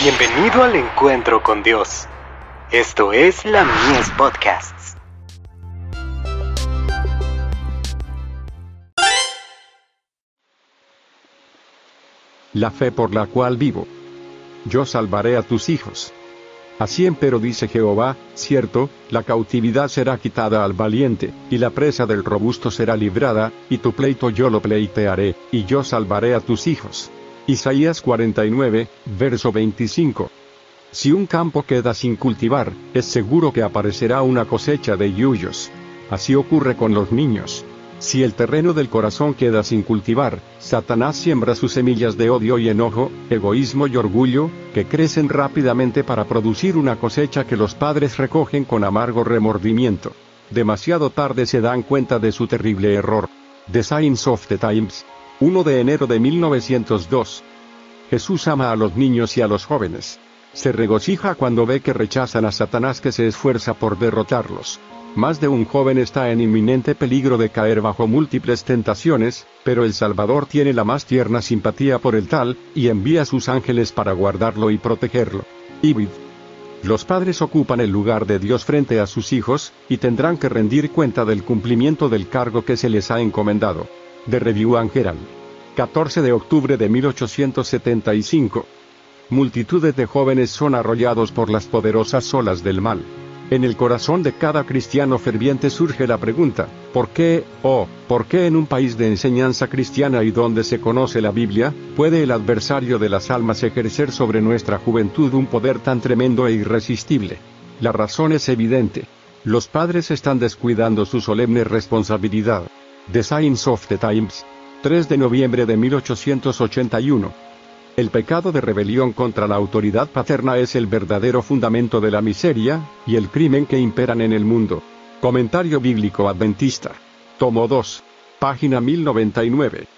Bienvenido al encuentro con Dios. Esto es la Mies Podcasts. La fe por la cual vivo. Yo salvaré a tus hijos. Así empero dice Jehová, cierto, la cautividad será quitada al valiente, y la presa del robusto será librada, y tu pleito yo lo pleitearé, y yo salvaré a tus hijos. Isaías 49, verso 25. Si un campo queda sin cultivar, es seguro que aparecerá una cosecha de yuyos. Así ocurre con los niños. Si el terreno del corazón queda sin cultivar, Satanás siembra sus semillas de odio y enojo, egoísmo y orgullo, que crecen rápidamente para producir una cosecha que los padres recogen con amargo remordimiento. Demasiado tarde se dan cuenta de su terrible error. The Signs of the Times, 1 de enero de 1902. Jesús ama a los niños y a los jóvenes. Se regocija cuando ve que rechazan a Satanás que se esfuerza por derrotarlos. Más de un joven está en inminente peligro de caer bajo múltiples tentaciones, pero el Salvador tiene la más tierna simpatía por el tal, y envía sus ángeles para guardarlo y protegerlo. Ibid. Los padres ocupan el lugar de Dios frente a sus hijos, y tendrán que rendir cuenta del cumplimiento del cargo que se les ha encomendado de Review and Herald. 14 de octubre de 1875. Multitudes de jóvenes son arrollados por las poderosas olas del mal. En el corazón de cada cristiano ferviente surge la pregunta, ¿por qué, oh, por qué en un país de enseñanza cristiana y donde se conoce la Biblia, puede el adversario de las almas ejercer sobre nuestra juventud un poder tan tremendo e irresistible? La razón es evidente. Los padres están descuidando su solemne responsabilidad. The Signs of the Times, 3 de noviembre de 1881. El pecado de rebelión contra la autoridad paterna es el verdadero fundamento de la miseria y el crimen que imperan en el mundo. Comentario bíblico adventista. Tomo 2. Página 1099.